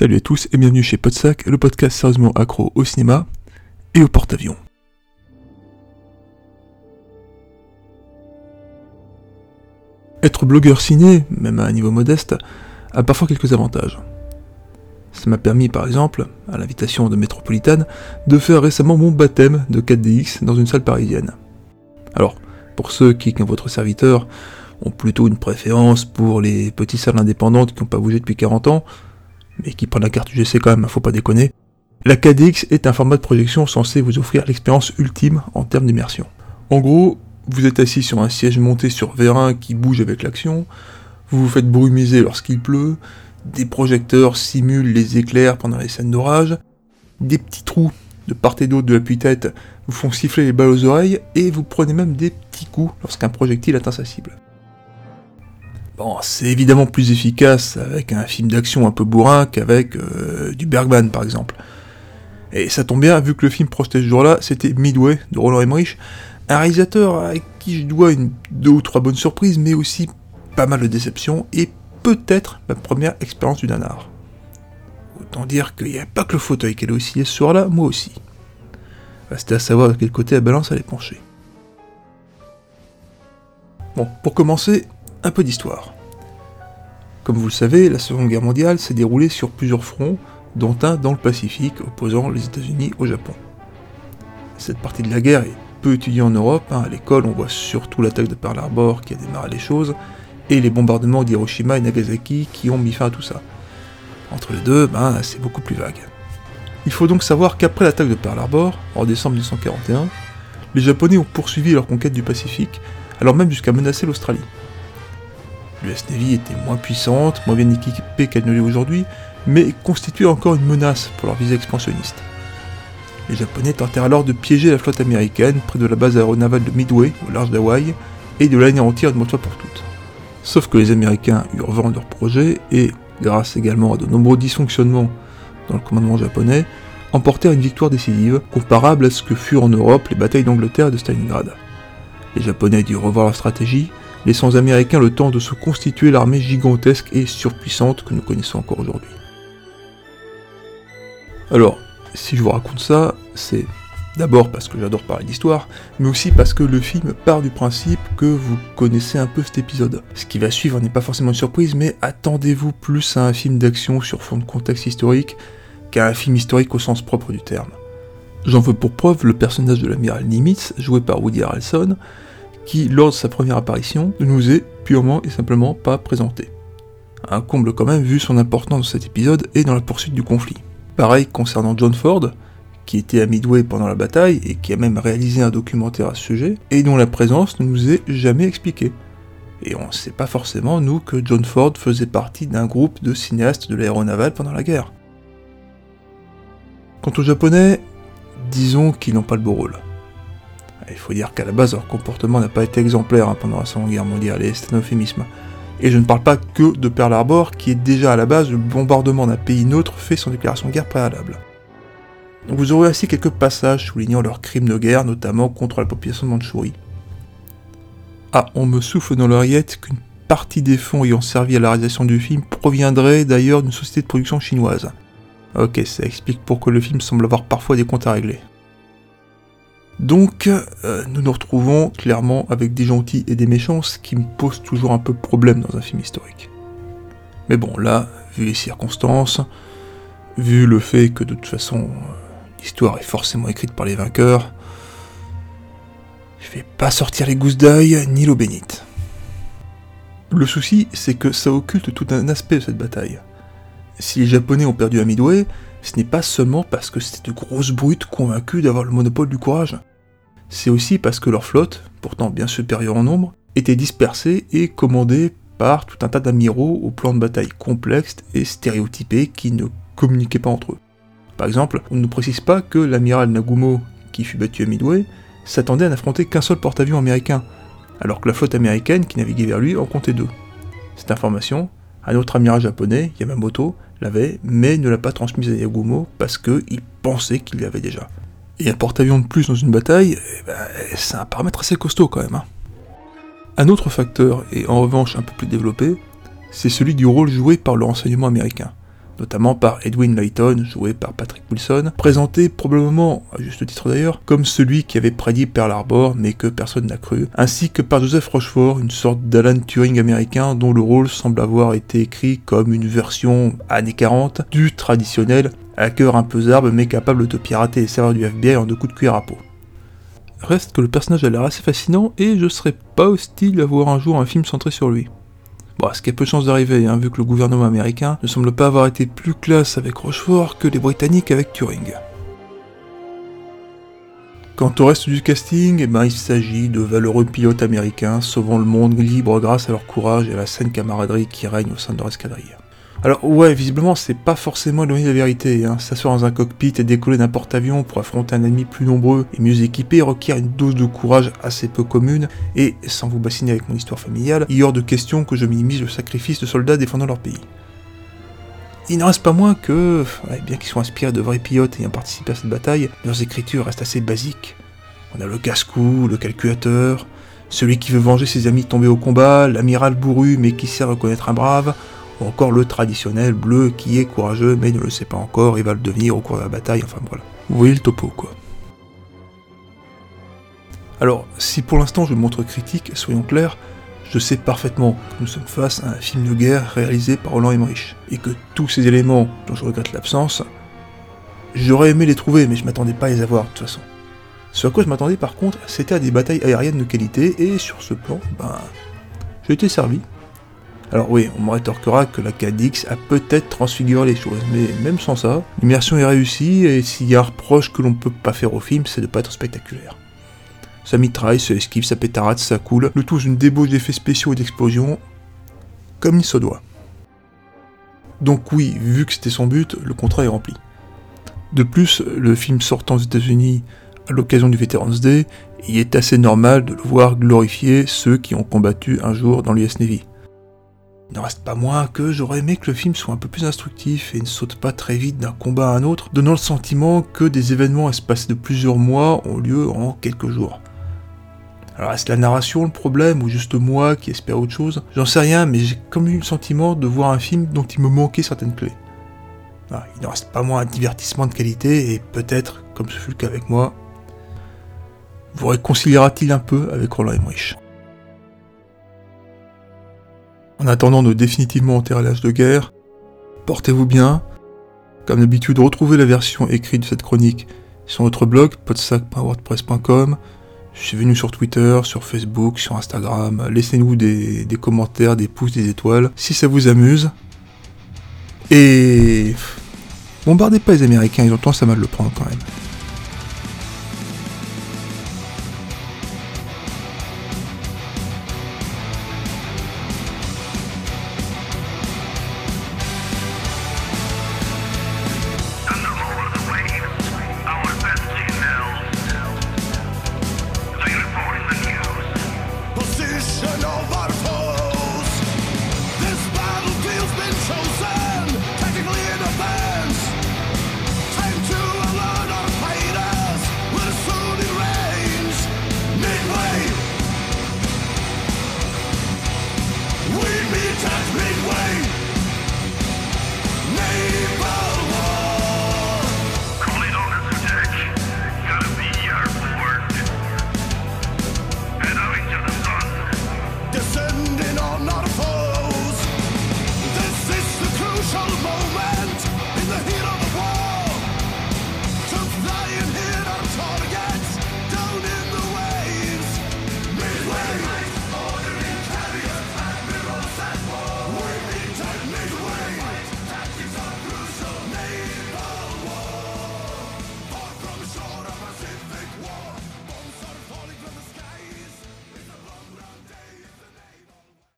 Salut à tous et bienvenue chez Podsac, le podcast sérieusement accro au cinéma et au porte-avions. Être blogueur ciné, même à un niveau modeste, a parfois quelques avantages. Ça m'a permis par exemple, à l'invitation de Métropolitane, de faire récemment mon baptême de 4DX dans une salle parisienne. Alors, pour ceux qui, comme votre serviteur, ont plutôt une préférence pour les petites salles indépendantes qui n'ont pas bougé depuis 40 ans, mais qui prennent la carte UGC quand même, faut pas déconner, la 4DX est un format de projection censé vous offrir l'expérience ultime en termes d'immersion. En gros, vous êtes assis sur un siège monté sur vérin qui bouge avec l'action, vous vous faites brumiser lorsqu'il pleut, des projecteurs simulent les éclairs pendant les scènes d'orage, des petits trous de part et d'autre de l'appui-tête vous font siffler les balles aux oreilles, et vous prenez même des petits coups lorsqu'un projectile atteint sa cible. C'est évidemment plus efficace avec un film d'action un peu bourrin qu'avec euh, du Bergman par exemple. Et ça tombe bien, vu que le film projeté ce jour-là, c'était Midway de Roland Emmerich, un réalisateur à qui je dois une, deux ou trois bonnes surprises, mais aussi pas mal de déceptions, et peut-être ma première expérience du nanar. Autant dire qu'il n'y a pas que le fauteuil qui allait osciller ce soir-là, moi aussi. C'était à savoir de quel côté la balance allait pencher. Bon, pour commencer, un peu d'histoire. Comme vous le savez, la Seconde Guerre mondiale s'est déroulée sur plusieurs fronts, dont un dans le Pacifique opposant les États-Unis au Japon. Cette partie de la guerre est peu étudiée en Europe, hein. à l'école on voit surtout l'attaque de Pearl Harbor qui a démarré les choses, et les bombardements d'Hiroshima et Nagasaki qui ont mis fin à tout ça. Entre les deux, ben, c'est beaucoup plus vague. Il faut donc savoir qu'après l'attaque de Pearl Harbor, en décembre 1941, les Japonais ont poursuivi leur conquête du Pacifique, alors même jusqu'à menacer l'Australie. L'US Navy était moins puissante, moins bien équipée qu'elle ne l'est aujourd'hui, mais constituait encore une menace pour leur visée expansionniste. Les Japonais tentèrent alors de piéger la flotte américaine près de la base aéronavale de Midway, au large d'Hawaï, et de l'anéantir une fois pour toutes. Sauf que les Américains eurent vent de leur projet et, grâce également à de nombreux dysfonctionnements dans le commandement japonais, emportèrent une victoire décisive, comparable à ce que furent en Europe les batailles d'Angleterre et de Stalingrad. Les Japonais durent revoir leur stratégie, laissant aux Américains le temps de se constituer l'armée gigantesque et surpuissante que nous connaissons encore aujourd'hui. Alors, si je vous raconte ça, c'est d'abord parce que j'adore parler d'histoire, mais aussi parce que le film part du principe que vous connaissez un peu cet épisode. Ce qui va suivre n'est pas forcément une surprise, mais attendez-vous plus à un film d'action sur fond de contexte historique qu'à un film historique au sens propre du terme. J'en veux pour preuve le personnage de l'amiral Nimitz, joué par Woody Harrelson, qui, lors de sa première apparition, ne nous est purement et simplement pas présenté. Un comble quand même vu son importance dans cet épisode et dans la poursuite du conflit. Pareil concernant John Ford, qui était à Midway pendant la bataille et qui a même réalisé un documentaire à ce sujet, et dont la présence ne nous est jamais expliquée. Et on ne sait pas forcément, nous, que John Ford faisait partie d'un groupe de cinéastes de l'aéronaval pendant la guerre. Quant aux Japonais, disons qu'ils n'ont pas le beau rôle. Il faut dire qu'à la base, leur comportement n'a pas été exemplaire hein, pendant la Seconde Guerre mondiale, et c'est un euphémisme. Et je ne parle pas que de Pearl Harbor, qui est déjà à la base le bombardement d'un pays neutre fait sans déclaration de guerre préalable. vous aurez ainsi quelques passages soulignant leurs crimes de guerre, notamment contre la population de Mandchourie. Ah, on me souffle dans l'oreillette qu'une partie des fonds ayant servi à la réalisation du film proviendrait d'ailleurs d'une société de production chinoise. Ok, ça explique pourquoi le film semble avoir parfois des comptes à régler. Donc, euh, nous nous retrouvons clairement avec des gentils et des méchants, ce qui me pose toujours un peu problème dans un film historique. Mais bon, là, vu les circonstances, vu le fait que de toute façon, euh, l'histoire est forcément écrite par les vainqueurs, je vais pas sortir les gousses d'œil ni l'eau bénite. Le souci, c'est que ça occulte tout un aspect de cette bataille. Si les Japonais ont perdu à Midway, ce n'est pas seulement parce que c'était de grosses brutes convaincues d'avoir le monopole du courage c'est aussi parce que leur flotte, pourtant bien supérieure en nombre, était dispersée et commandée par tout un tas d'amiraux au plan de bataille complexe et stéréotypés qui ne communiquaient pas entre eux. Par exemple, on ne précise pas que l'amiral Nagumo, qui fut battu à Midway, s'attendait à n'affronter qu'un seul porte-avions américain, alors que la flotte américaine qui naviguait vers lui en comptait deux. Cette information, un autre amiral japonais, Yamamoto, l'avait, mais ne l'a pas transmise à Nagumo parce qu'il pensait qu'il l'avait déjà. Et un porte-avions de plus dans une bataille, eh ben, c'est un paramètre assez costaud quand même. Hein. Un autre facteur, et en revanche un peu plus développé, c'est celui du rôle joué par le renseignement américain, notamment par Edwin Layton, joué par Patrick Wilson, présenté probablement, à juste titre d'ailleurs, comme celui qui avait prédit Pearl Harbor mais que personne n'a cru, ainsi que par Joseph Rochefort, une sorte d'Alan Turing américain dont le rôle semble avoir été écrit comme une version années 40 du traditionnel hacker un peu zarbe mais capable de pirater les serveurs du FBI en deux coups de cuir à peau. Reste que le personnage a l'air assez fascinant et je serais pas hostile à voir un jour un film centré sur lui. Bon, ce qui a peu de chance d'arriver, hein, vu que le gouvernement américain ne semble pas avoir été plus classe avec Rochefort que les Britanniques avec Turing. Quant au reste du casting, eh ben, il s'agit de valeureux pilotes américains sauvant le monde libre grâce à leur courage et à la saine camaraderie qui règne au sein de leur escadrille. Alors ouais, visiblement c'est pas forcément éloigné de la vérité, hein. s'asseoir dans un cockpit et décoller d'un porte-avions pour affronter un ennemi plus nombreux et mieux équipé requiert une dose de courage assez peu commune, et sans vous bassiner avec mon histoire familiale, il y hors de question que je minimise le sacrifice de soldats défendant leur pays. Il n'en reste pas moins que, bien qu'ils soient inspirés de vrais pilotes ayant participé à cette bataille, leurs écritures restent assez basiques. On a le casse-cou, le calculateur, celui qui veut venger ses amis tombés au combat, l'amiral bourru mais qui sait reconnaître un brave, ou encore le traditionnel bleu qui est courageux mais ne le sait pas encore et va le devenir au cours de la bataille, enfin voilà. Vous voyez le topo quoi. Alors, si pour l'instant je me montre critique, soyons clairs, je sais parfaitement que nous sommes face à un film de guerre réalisé par Roland Emmerich, et que tous ces éléments dont je regrette l'absence, j'aurais aimé les trouver, mais je m'attendais pas à les avoir de toute façon. Ce à quoi je m'attendais par contre, c'était à des batailles aériennes de qualité, et sur ce plan, ben, j'ai été servi, alors oui, on me rétorquera que la KDX a peut-être transfiguré les choses, mais même sans ça, l'immersion est réussie et s'il y a reproche que l'on peut pas faire au film, c'est de pas être spectaculaire. Ça mitraille, ça esquive, ça pétarade, ça coule, le tout d'une débauche d'effets spéciaux et d'explosions, comme il se doit. Donc oui, vu que c'était son but, le contrat est rempli. De plus, le film sortant aux États-Unis à l'occasion du Veterans Day, il est assez normal de le voir glorifier ceux qui ont combattu un jour dans l'US Navy. Il n'en reste pas moins que j'aurais aimé que le film soit un peu plus instructif et ne saute pas très vite d'un combat à un autre, donnant le sentiment que des événements espacés de plusieurs mois ont lieu en quelques jours. Alors est-ce la narration le problème ou juste moi qui espère autre chose? J'en sais rien, mais j'ai comme eu le sentiment de voir un film dont il me manquait certaines clés. Il n'en reste pas moins un divertissement de qualité et peut-être, comme ce fut le cas avec moi, vous réconciliera-t-il un peu avec Roland Emmerich? En attendant de définitivement enterrer l'âge de guerre, portez-vous bien. Comme d'habitude, retrouvez la version écrite de cette chronique sur notre blog podsac.wordpress.com. Suivez-nous sur Twitter, sur Facebook, sur Instagram. Laissez-nous des, des, commentaires, des pouces, des étoiles si ça vous amuse. Et bombardez pas les Américains, ils ont tendance à mal le prendre quand même.